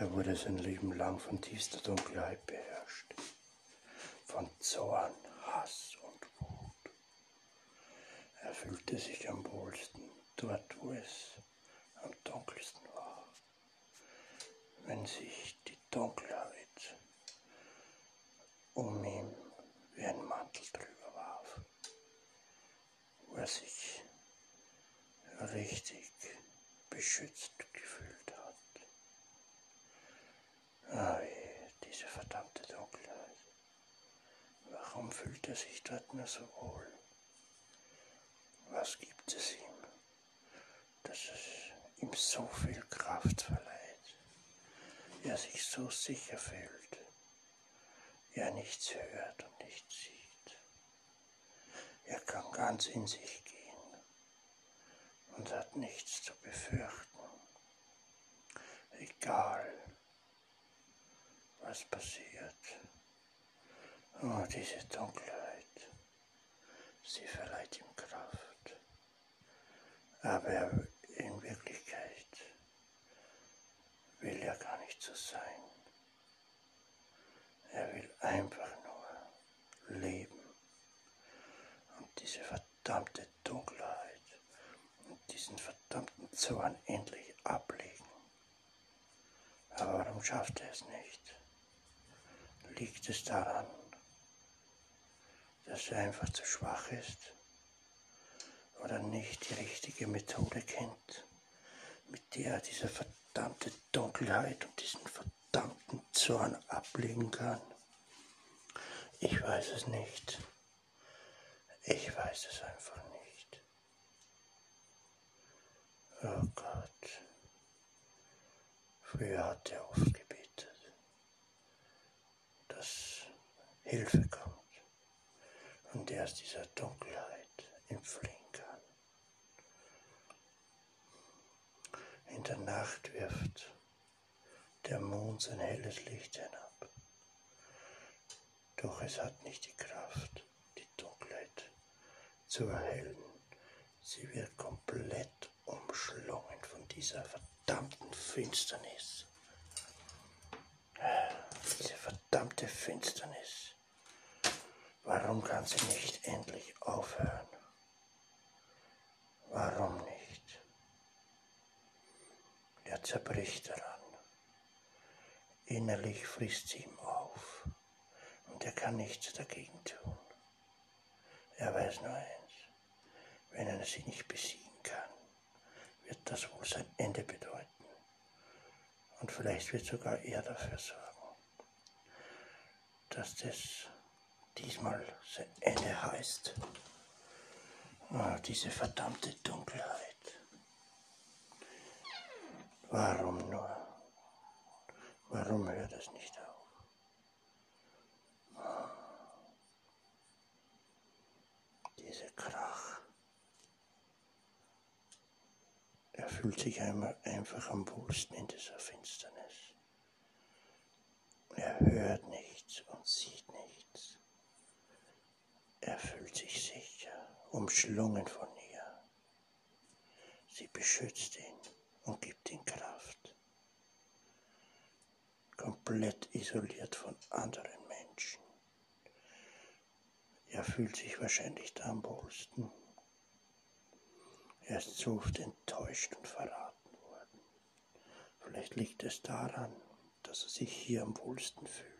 Er wurde sein Leben lang von tiefster Dunkelheit beherrscht, von Zorn, Hass und Wut. Er fühlte sich am wohlsten dort, wo es am dunkelsten war, wenn sich die Dunkelheit um ihn wie ein Mantel drüber warf, wo er sich richtig beschützt gefühlt hat. Ah, diese verdammte Dunkelheit. Fühlt er sich dort nur so wohl? Was gibt es ihm, dass es ihm so viel Kraft verleiht? Er sich so sicher fühlt, er nichts hört und nichts sieht. Er kann ganz in sich gehen und hat nichts zu befürchten. Egal, was passiert. Oh, diese Dunkelheit, sie verleiht ihm Kraft. Aber in Wirklichkeit will er gar nicht so sein. Er will einfach nur leben. Und diese verdammte Dunkelheit diesen verdammten Zorn endlich ablegen. Aber warum schafft er es nicht? Liegt es daran, dass er einfach zu schwach ist oder nicht die richtige Methode kennt, mit der er diese verdammte Dunkelheit und diesen verdammten Zorn ablegen kann? Ich weiß es nicht. Ich weiß es einfach nicht. Oh Gott. Früher hat er oft gebetet, dass Hilfe kommt und er aus dieser Dunkelheit entfliehen kann. In der Nacht wirft der Mond sein helles Licht hinab, doch es hat nicht die Kraft, die Dunkelheit zu erhellen. Sie wird komplett umschlungen von dieser verdammten Finsternis. Diese verdammte Finsternis. Warum kann sie nicht endlich aufhören? Warum nicht? Er zerbricht daran. Innerlich frisst sie ihm auf und er kann nichts dagegen tun. Er weiß nur eins, wenn er sie nicht besiegen kann, wird das wohl sein Ende bedeuten. Und vielleicht wird sogar er dafür sorgen, dass das diesmal sein Ende heißt. Oh, diese verdammte Dunkelheit. Warum nur? Warum hört es nicht auf? Diese Krach. Er fühlt sich einmal einfach am wohlsten in dieser Finsternis. Er hört nichts und sieht nichts. Er fühlt sich sicher, umschlungen von ihr. Sie beschützt ihn und gibt ihm Kraft. Komplett isoliert von anderen Menschen. Er fühlt sich wahrscheinlich da am wohlsten. Er ist so oft enttäuscht und verraten worden. Vielleicht liegt es daran, dass er sich hier am wohlsten fühlt.